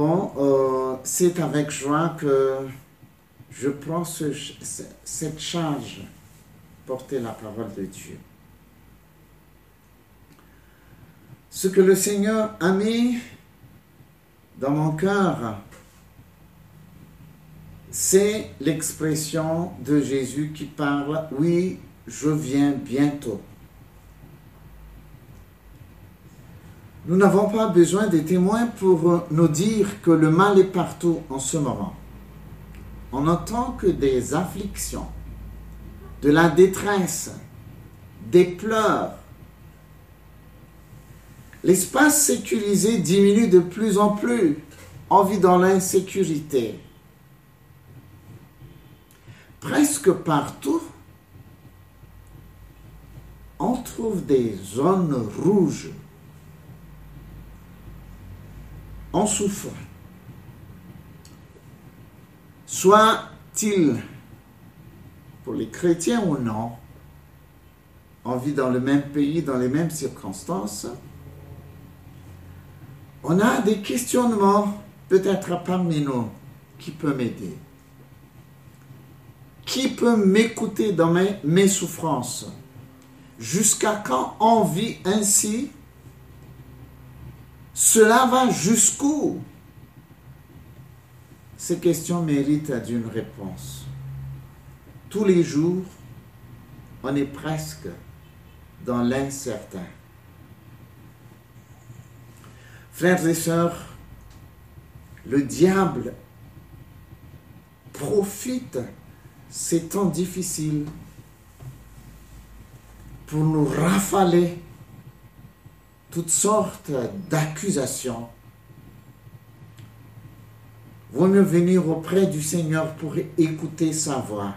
Bon, euh, c'est avec joie que je prends ce- cette charge, porter la parole de Dieu. Ce que le Seigneur a mis dans mon cœur, c'est l'expression de Jésus qui parle, oui, je viens bientôt. Nous n'avons pas besoin des témoins pour nous dire que le mal est partout en ce moment. On n'entend que des afflictions, de la détresse, des pleurs. L'espace sécurisé diminue de plus en plus. On vit dans l'insécurité. Presque partout, on trouve des zones rouges. On souffre. Soit-il pour les chrétiens ou non, on vit dans le même pays, dans les mêmes circonstances. On a des questionnements, peut-être parmi nous, qui peut m'aider. Qui peut m'écouter dans mes souffrances? Jusqu'à quand on vit ainsi Cela va jusqu'où? Ces questions méritent d'une réponse. Tous les jours, on est presque dans l'incertain. Frères et sœurs, le diable profite ces temps difficiles pour nous rafaler toutes sortes d'accusations. Vaut mieux venir auprès du Seigneur pour écouter sa voix.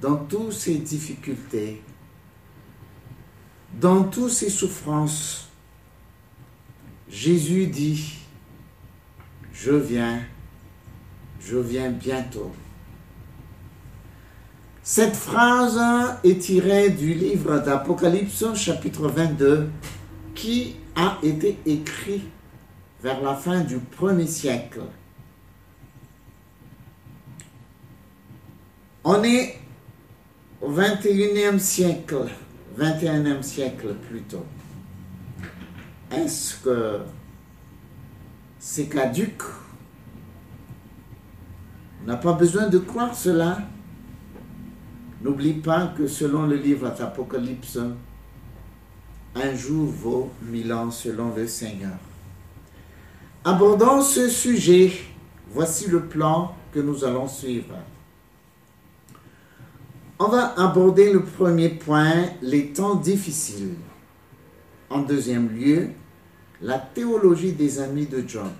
Dans toutes ces difficultés, dans toutes ces souffrances, Jésus dit, je viens, je viens bientôt. Cette phrase est tirée du livre d'Apocalypse chapitre 22 qui a été écrit vers la fin du premier siècle. On est au 21e siècle, 21e siècle plutôt. Est-ce que c'est caduque On n'a pas besoin de croire cela? N'oublie pas que selon le livre d'Apocalypse, un jour vaut mille ans selon le Seigneur. Abordons ce sujet. Voici le plan que nous allons suivre. On va aborder le premier point, les temps difficiles. En deuxième lieu, la théologie des amis de Job.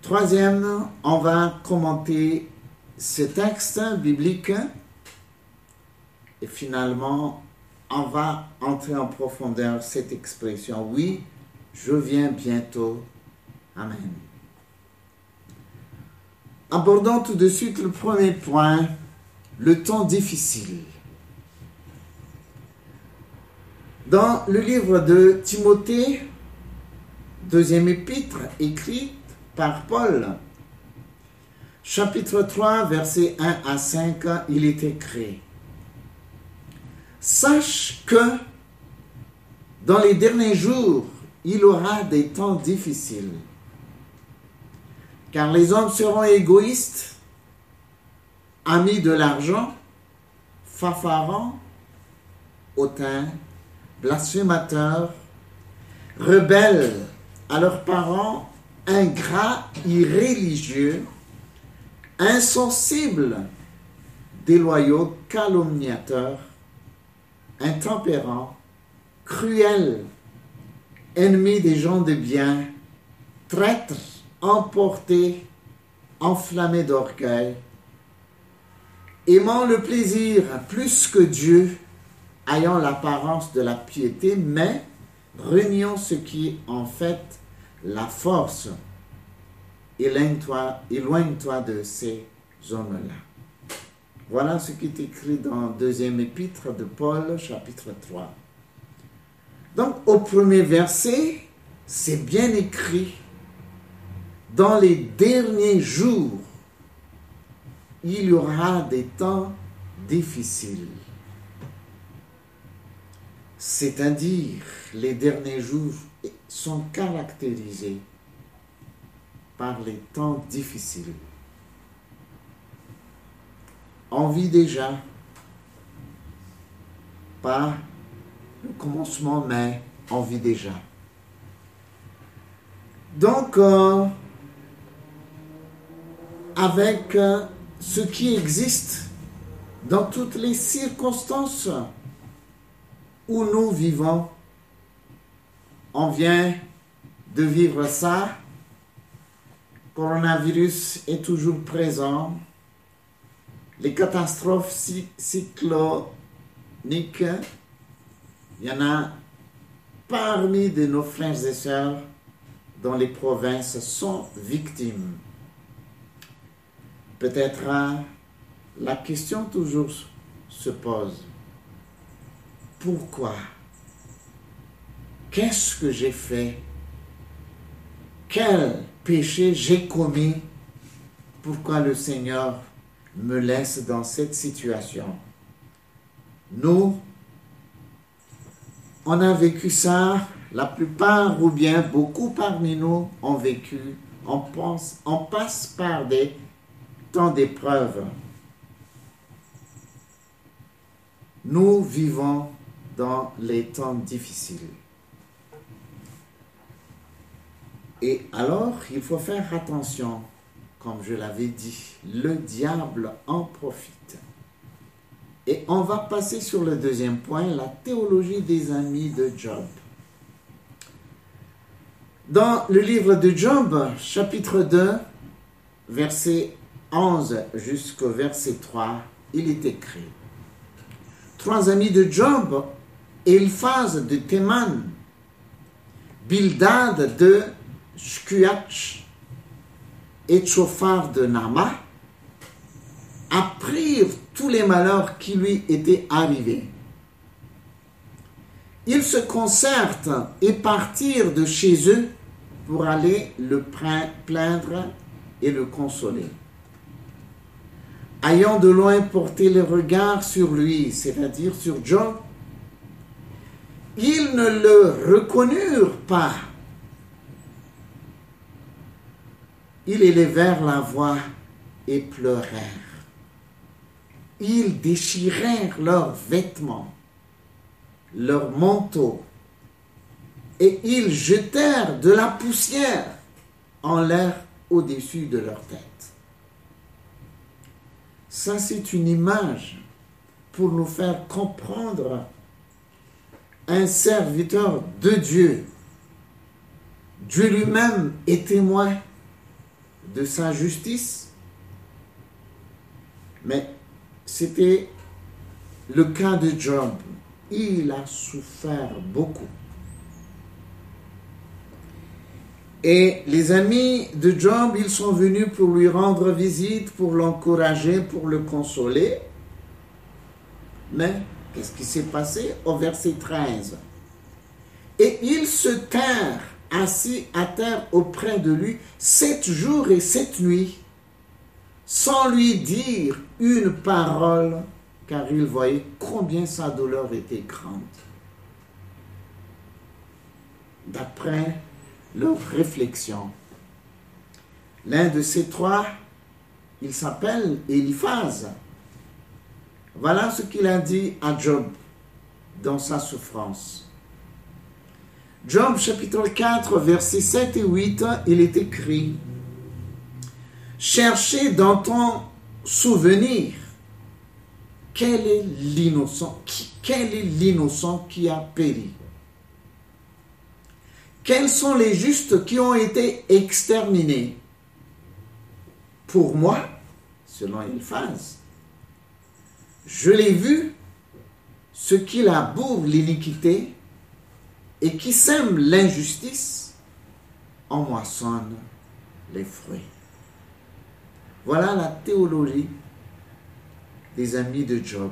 Troisième, on va commenter ce texte biblique et finalement, on va entrer en profondeur cette expression. Oui, je viens bientôt. Amen. Abordons tout de suite le premier point, le temps difficile. Dans le livre de Timothée, deuxième épître écrite par Paul, chapitre 3, versets 1 à 5, il est écrit. Sache que dans les derniers jours, il aura des temps difficiles, car les hommes seront égoïstes, amis de l'argent, fafarants, hautains, blasphémateurs, rebelles à leurs parents, ingrats, irréligieux, insensibles, déloyaux, calomniateurs, intempérants, cruels, ennemis des gens de bien, traîtres, emportés, enflammés d'orgueil, aimant le plaisir plus que Dieu, ayant l'apparence de la piété, mais reniant ce qui est en fait la force. Éloigne-toi, de ces hommes-là. Voilà ce qui est écrit dans le deuxième épître de Paul, chapitre 3. Donc, au premier verset, c'est bien écrit, dans les derniers jours, il y aura des temps difficiles. C'est-à-dire, les derniers jours sont caractérisés par les temps difficiles. On vit déjà pas le commencement, mais on vit déjà. Donc, euh, avec euh, ce qui existe dans toutes les circonstances où nous vivons, on vient de vivre ça. Coronavirus est toujours présent. Les catastrophes cycloniques, il y en a parmi de nos frères et sœurs dans les provinces sont victimes. Peut-être hein, la question toujours se pose. Pourquoi? Qu'est-ce que j'ai fait? Quel péché j'ai commis Pourquoi le Seigneur me laisse dans cette situation? Nous, on a vécu ça la plupart ou bien beaucoup parmi nous ont vécu, on, pense, on passe par des temps d'épreuve. Nous vivons dans les temps difficiles. Et alors, il faut faire attention, comme je l'avais dit, le diable en profite. Et on va passer sur le deuxième point, la théologie des amis de Job. Dans le livre de Job, chapitre 2, verset 11 jusqu'au verset 3, il est écrit Trois amis de Job, Eliphaz de Théman, Bildad de Shkuach et Tchophar de Nama, apprirent tous les malheurs qui lui étaient arrivés. Ils se concertent et partirent de chez eux pour aller le plaindre et le consoler. Ayant de loin porté le regard sur lui, c'est-à-dire sur John, ils ne le reconnurent pas. Ils élevèrent la voix et pleurèrent. Ils déchirèrent leurs vêtements, leurs manteaux et ils jetèrent de la poussière en l'air au-dessus de leur tête. Ça, c'est une image pour nous faire comprendre un serviteur de Dieu. Dieu lui-même est témoin de sa justice, mais c'était le cas de Job. Il a souffert beaucoup. Et les amis de Job, ils sont venus pour lui rendre visite, pour l'encourager, pour le consoler. Mais qu'est-ce qui s'est passé au verset 13 Et ils se tinrent assis à terre auprès de lui sept jours et sept nuits, sans lui dire une parole, car ils voyaient combien sa douleur était grande. D'après leur réflexion. L'un de ces trois, il s'appelle Eliphaz. Voilà ce qu'il a dit à Job dans sa souffrance. Job chapitre 4, versets 7 et 8, il est écrit, Cherchez dans ton souvenir quel est l'innocent, qui a péri. Quels sont les justes qui ont été exterminés? Pour moi, selon Eliphaz, je l'ai vu, ce qui laboure l'iniquité et qui sème l'injustice en moissonne les fruits. Voilà la théologie des amis de Job.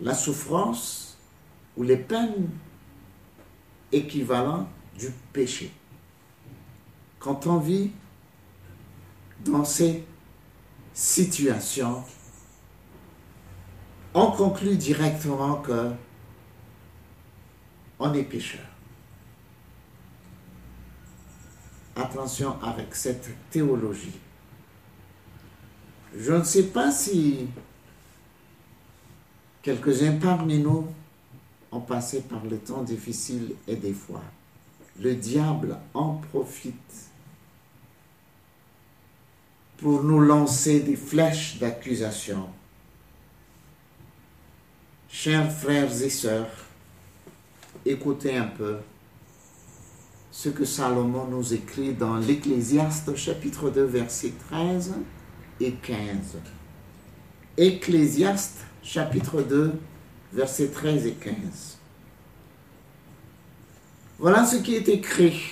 La souffrance ou les peines équivalent du péché. Quand on vit dans ces situations, on conclut directement que on est pécheur. Attention avec cette théologie. Je ne sais pas si quelques-uns parmi nous ont passé par le temps difficile et des fois, le diable en profite pour nous lancer des flèches d'accusation. Chers frères et sœurs, écoutez un peu ce que Salomon nous écrit dans l'Ecclésiaste chapitre 2 verset 13 et 15. Ecclésiaste chapitre 2 versets 13 et 15. Voilà ce qui est écrit.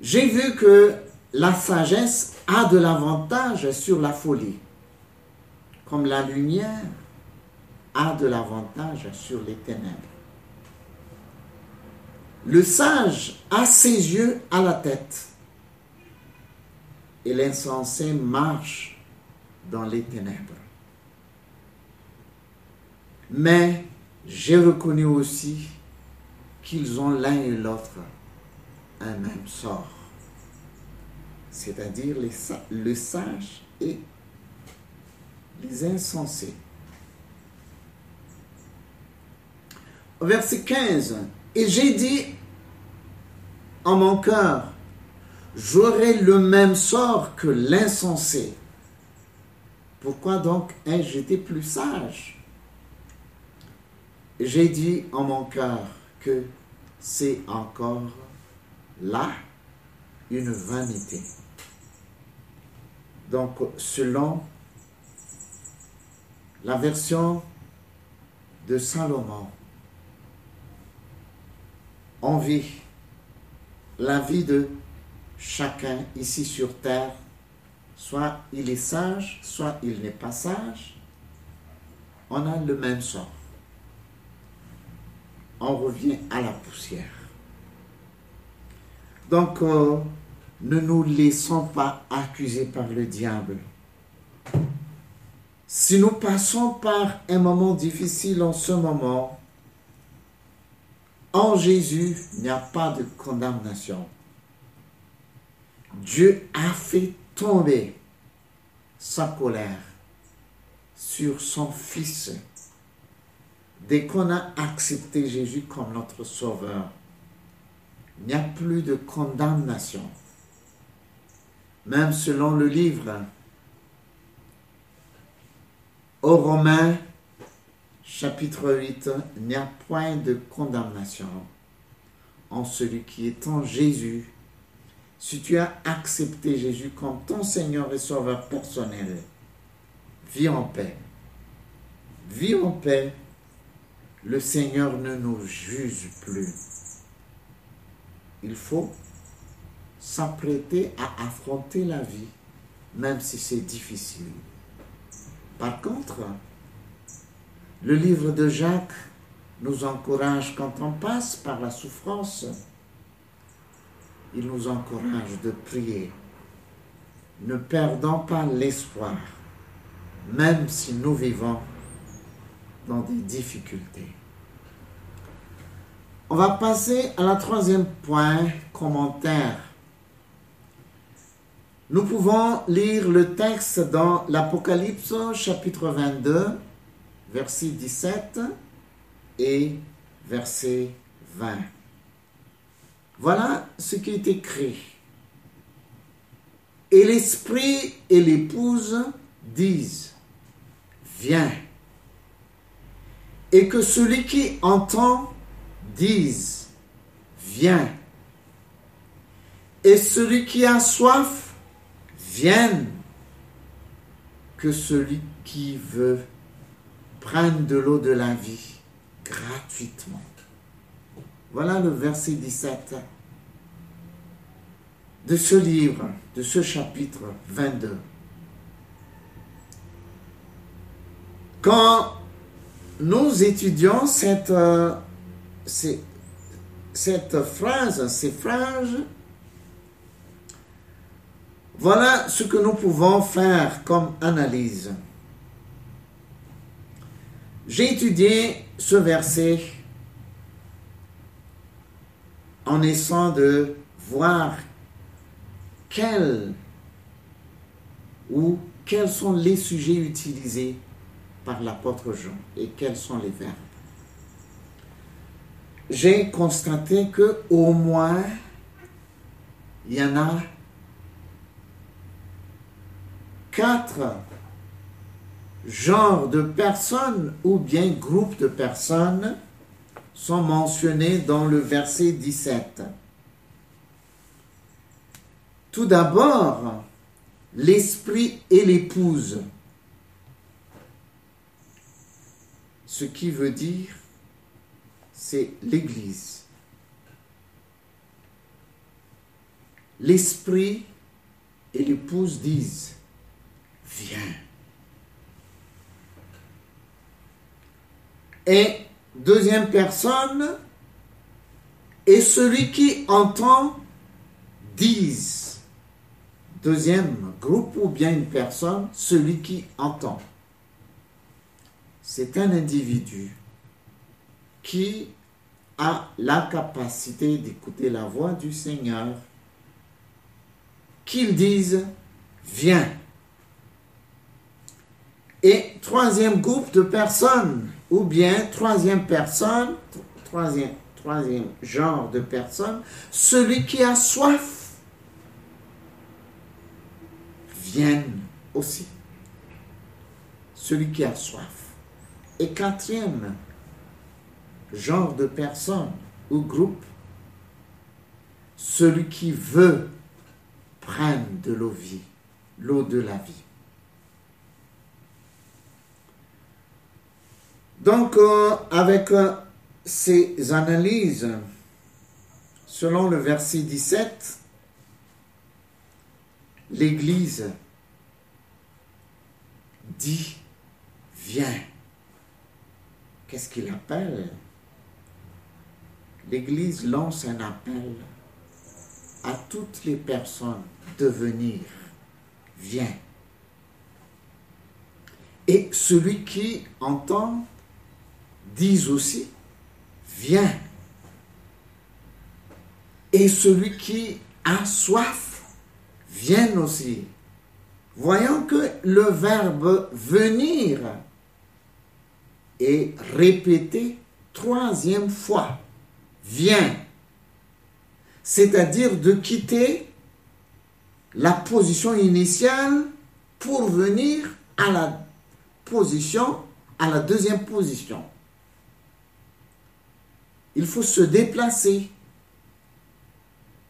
J'ai vu que la sagesse a de l'avantage sur la folie, comme la lumière a de l'avantage sur les ténèbres. Le sage a ses yeux à la tête et l'insensé marche dans les ténèbres. Mais j'ai reconnu aussi qu'ils ont l'un et l'autre un même sort, c'est-à-dire le sage et les insensés. Verset 15. Et j'ai dit en mon cœur, j'aurai le même sort que l'insensé. Pourquoi donc ai-je été plus sage? J'ai dit en mon cœur que c'est encore là une vanité. Donc, selon la version de Salomon, on vit la vie de chacun ici sur terre. Soit il est sage, soit il n'est pas sage. On a le même sort. On revient à la poussière. Donc, euh, ne nous laissons pas accuser par le diable. Si nous passons par un moment difficile en ce moment, en Jésus, il n'y a pas de condamnation. Dieu a fait tomber sa colère sur son Fils dès qu'on a accepté Jésus comme notre Sauveur. Il n'y a plus de condamnation. Même selon le livre aux Romains, chapitre 8, il n'y a point de condamnation en celui qui est en Jésus. Si tu as accepté Jésus comme ton Seigneur et Sauveur personnel, vis en paix. Vis en paix. Le Seigneur ne nous juge plus. Il faut s'apprêter à affronter la vie, même si c'est difficile. Par contre, le livre de Jacques nous encourage quand on passe par la souffrance. Il nous encourage de prier. Ne perdons pas l'espoir, même si nous vivons dans des difficultés. On va passer à la troisième point, commentaire. Nous pouvons lire le texte dans l'Apocalypse chapitre 22, verset 17 et verset 20. Voilà ce qui est écrit. Et l'esprit et l'épouse disent, viens. Et que celui qui entend dise, viens. Et celui qui a soif, vienne. Que celui qui veut prennent de l'eau de la vie gratuitement. Voilà le verset 17 de ce livre, de ce chapitre 22. Quand nous étudions cette euh, cette phrase, ces phrases, voilà ce que nous pouvons faire comme analyse. J'ai étudié ce verset en essayant de voir quels ou quels sont les sujets utilisés par l'apôtre Jean et quels sont les verbes. J'ai constaté que au moins il y en a quatre genres de personnes ou bien groupes de personnes sont mentionnés dans le verset 17. Tout d'abord, l'esprit et l'épouse. Ce qui veut dire, c'est l'Église. L'esprit et l'épouse disent, viens. Et deuxième personne, et celui qui entend dise. Deuxième groupe ou bien une personne, celui qui entend. C'est un individu qui a la capacité d'écouter la voix du Seigneur, qu'il dise, viens. Et troisième groupe de personnes, ou bien troisième personne, troisième, genre de personne, celui qui a soif, vienne aussi. Celui qui a soif. Et quatrième genre de personne ou groupe, celui qui veut prendre de l'eau vie, l'eau de la vie. Donc, euh, avec euh, ces analyses, selon le verset 17, l'Église dit, viens. Qu'est-ce qu'il appelle? L'Église lance un appel à toutes les personnes de venir. Viens. Et celui qui entend disent aussi, viens. Et celui qui a soif, vienne aussi. Voyons que le verbe venir est répété troisième fois. Viens. C'est-à-dire de quitter la position initiale pour venir à la position, à la deuxième position il faut se déplacer.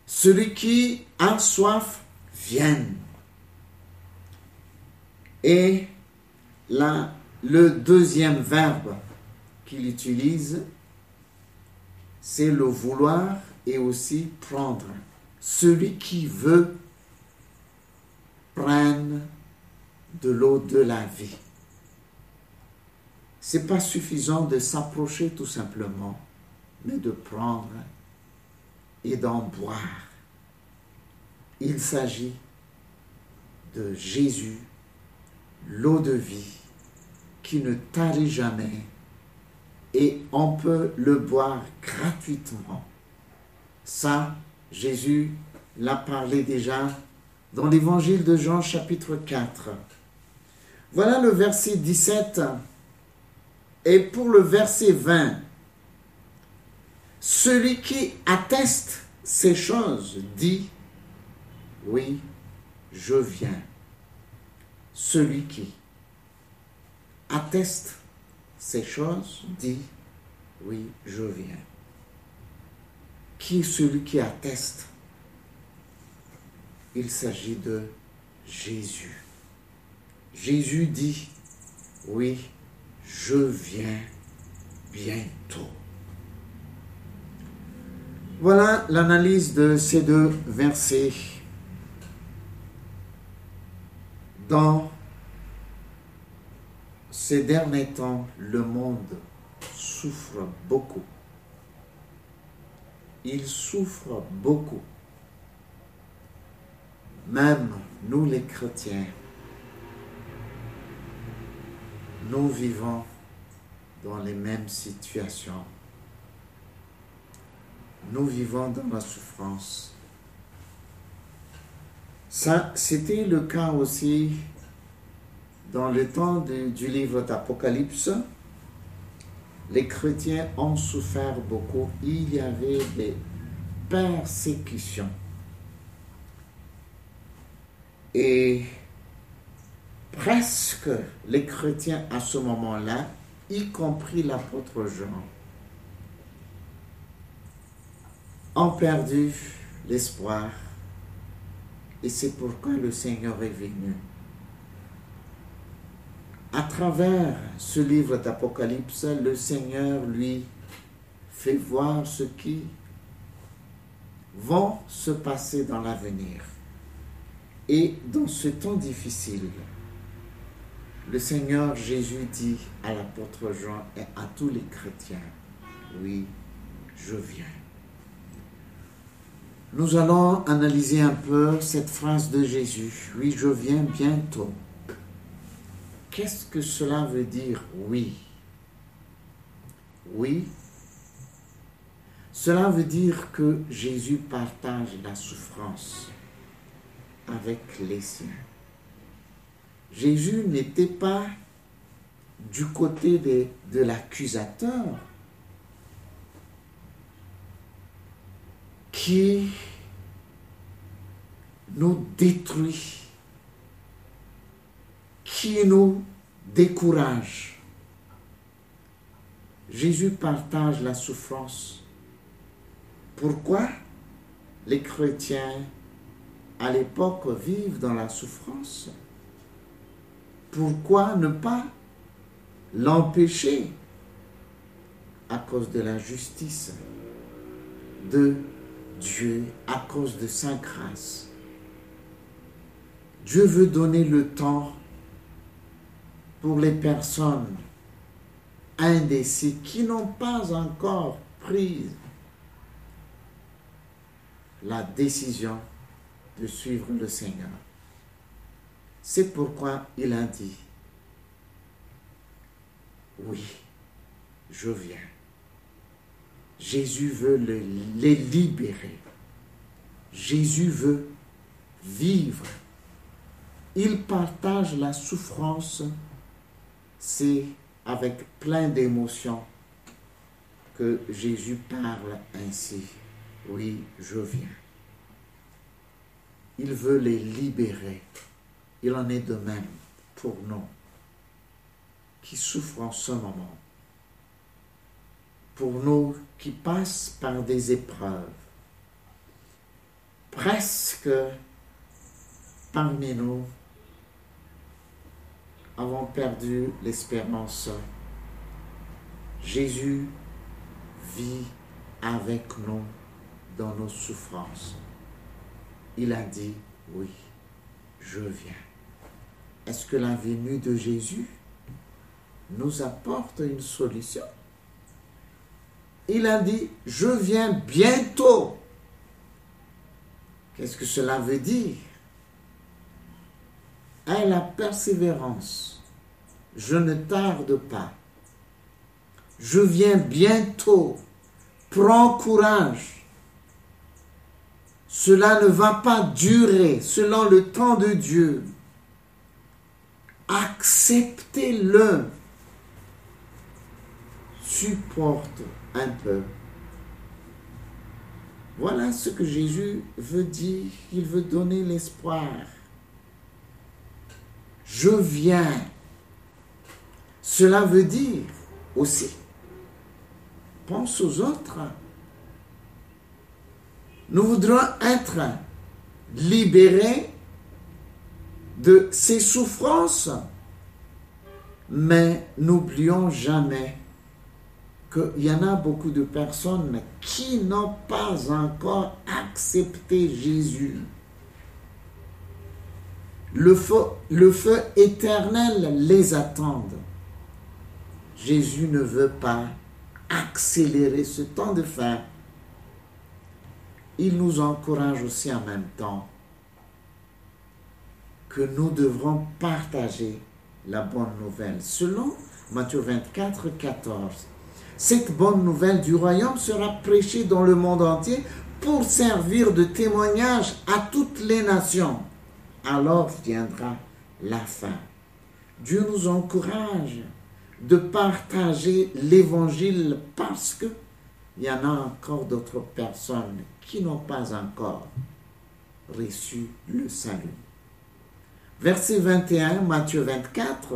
Celui qui a soif, vienne. Et là, le deuxième verbe qu'il utilise, c'est le vouloir et aussi prendre. Celui qui veut prenne de l'eau de la vie. C'est pas suffisant de s'approcher tout simplement mais de prendre et d'en boire. Il s'agit de Jésus, l'eau de vie, qui ne tarit jamais, et on peut le boire gratuitement. Ça, Jésus l'a parlé déjà dans l'évangile de Jean chapitre 4. Voilà le verset 17. Et pour le verset 20, celui qui atteste ces choses dit, oui, je viens. Celui qui atteste ces choses dit, oui, je viens. Qui est celui qui atteste? Il s'agit de Jésus. Jésus dit, oui, je viens bientôt. Voilà l'analyse de ces deux versets. Dans ces derniers temps, le monde souffre beaucoup il souffre beaucoup. Même nous les chrétiens, nous vivons dans les mêmes situations. Nous vivons dans la souffrance. C'était le cas aussi dans le temps du livre d'Apocalypse. Les chrétiens ont souffert beaucoup. Il y avait des persécutions. Et presque les chrétiens à ce moment-là, y compris l'apôtre Jean, ont perdu l'espoir. Et c'est pourquoi le Seigneur est venu. À travers ce livre d'Apocalypse, le Seigneur lui fait voir ce qui vont se passer dans l'avenir. Et dans ce temps difficile, le Seigneur Jésus dit à l'apôtre Jean et à tous les chrétiens, oui, je viens. Nous allons analyser un peu cette phrase de Jésus, oui, je viens bientôt. Qu'est-ce que cela veut dire oui? Oui, cela veut dire que Jésus partage la souffrance avec les siens. Jésus n'était pas du côté de, de l'accusateur qui nous détruit, qui nous décourage. Jésus partage la souffrance. Pourquoi les chrétiens à l'époque vivent dans la souffrance? Pourquoi ne pas l'empêcher? À cause de la justice de Dieu, à cause de sa grâce Dieu veut donner le temps pour les personnes indécises qui n'ont pas encore pris la décision de suivre le Seigneur. C'est pourquoi il a dit, oui, je viens. Jésus veut les libérer. Jésus veut vivre. Il partage la souffrance c'est avec plein d'émotions que Jésus parle ainsi. Oui, je viens. Il veut les libérer. Il en est de même pour nous qui souffrons en ce moment. Pour nous qui passent par des épreuves. Presque parmi nous, avons perdu l'espérance. Jésus vit avec nous dans nos souffrances. Il a dit, oui, je viens. Est-ce que la venue de Jésus nous apporte une solution? Il a dit, je viens bientôt. Qu'est-ce que cela veut dire? Aie la persévérance. Je ne tarde pas. Je viens bientôt. Prends courage. Cela ne va pas durer selon le temps de Dieu. Acceptez-le. Supporte peu. Voilà ce que Jésus veut dire. Il veut donner l'espoir je viens. Cela veut dire aussi, pense aux autres. Nous voudrons être libérés de ces souffrances, mais n'oublions jamais qu'il y en a beaucoup de personnes qui n'ont pas encore accepté Jésus le feu, éternel les attend. Jésus ne veut pas accélérer ce temps de fin. il nous encourage aussi en même temps que nous devrons partager la bonne nouvelle. Selon Matthieu 24, 14, cette bonne nouvelle du royaume sera prêchée dans le monde entier pour servir de témoignage à toutes les nations. Alors viendra la fin. Dieu nous encourage de partager l'évangile parce que il y en a encore d'autres personnes qui n'ont pas encore reçu le salut. Verset 21, Matthieu 24,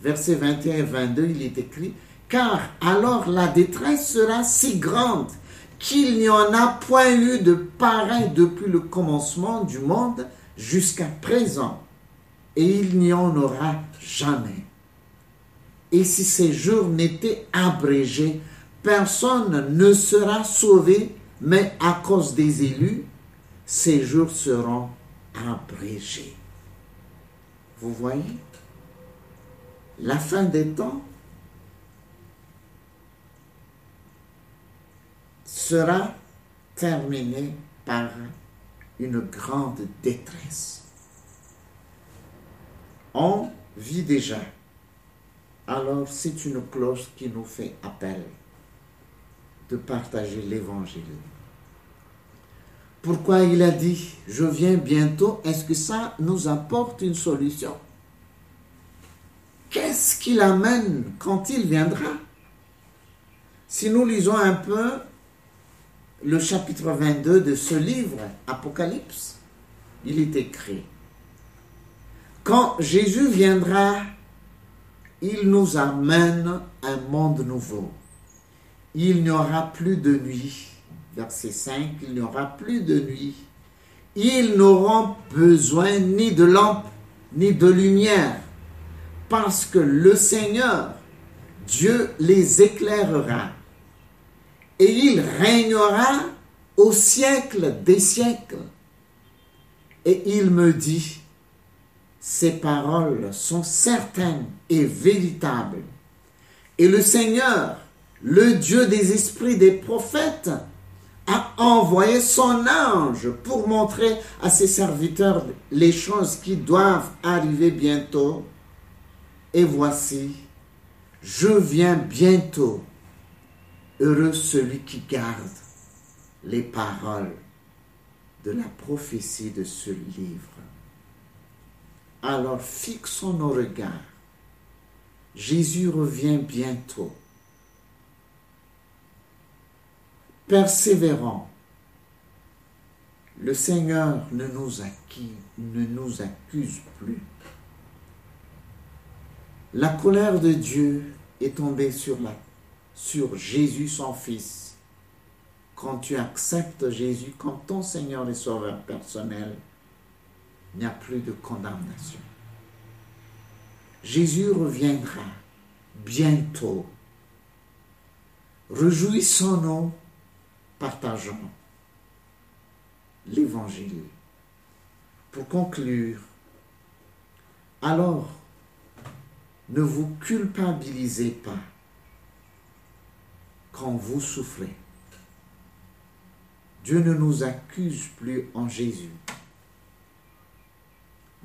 verset 21 et 22, il est écrit, car alors la détresse sera si grande qu'il n'y en a point eu de pareil depuis le commencement du monde jusqu'à présent, et il n'y en aura jamais. Et si ces jours n'étaient abrégés, personne ne sera sauvé, mais à cause des élus, ces jours seront abrégés. Vous voyez? La fin des temps sera terminée par une grande détresse. On vit déjà. Alors c'est une cloche qui nous fait appel de partager l'évangile. Pourquoi il a dit, je viens bientôt, est-ce que ça nous apporte une solution? Qu'est-ce qu'il amène quand il viendra? Si nous lisons un peu le chapitre 22 de ce livre, Apocalypse, il est écrit, quand Jésus viendra, il nous amène un monde nouveau. Il n'y aura plus de nuit. Verset 5, il n'y aura plus de nuit. Ils n'auront besoin ni de lampe, ni de lumière, parce que le Seigneur, Dieu les éclairera et il régnera au siècle des siècles. Et il me dit, ces paroles sont certaines et véritables. Et le Seigneur, le Dieu des esprits des prophètes, a envoyé son ange pour montrer à ses serviteurs les choses qui doivent arriver bientôt. Et voici, je viens bientôt. Heureux celui qui garde les paroles de la prophétie de ce livre. Alors fixons nos regards. Jésus revient bientôt. Persévérons. Le Seigneur ne nous, ne nous accuse plus. La colère de Dieu est tombée sur la sur Jésus son Fils, quand tu acceptes Jésus comme ton Seigneur et Sauveur personnel, il n'y a plus de condamnation. Jésus reviendra bientôt. Réjouissons-nous, partageons l'Évangile. Pour conclure, alors, ne vous culpabilisez pas quand vous souffrez. Dieu ne nous accuse plus en Jésus.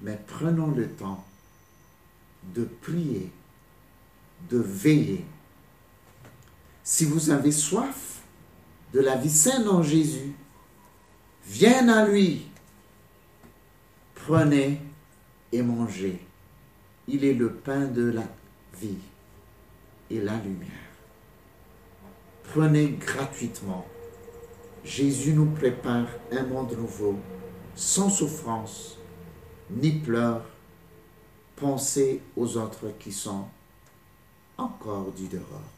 Mais prenons le temps de prier, de veiller. Si vous avez soif de la vie saine en Jésus, viens à lui. Prenez et mangez. Il est le pain de la vie et la lumière. Prenez gratuitement. Jésus nous prépare un monde nouveau, sans souffrance, ni pleurs. Pensez aux autres qui sont encore du dehors.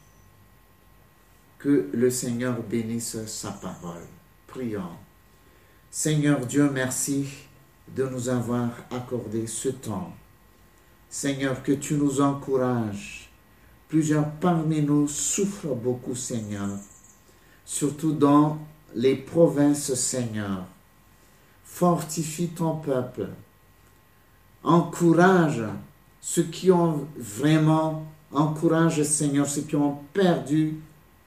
Que le Seigneur bénisse sa parole. Prions. Seigneur Dieu, merci de nous avoir accordé ce temps. Seigneur, que tu nous encourages Plusieurs parmi nous souffrent beaucoup, Seigneur, surtout dans les provinces, Seigneur. Fortifie ton peuple. Encourage ceux qui ont vraiment, encourage, Seigneur, ceux qui ont perdu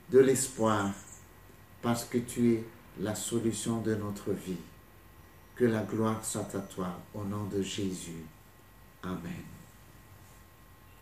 de l'espoir, parce que tu es la solution de notre vie. Que la gloire soit à toi au nom de Jésus. Amen.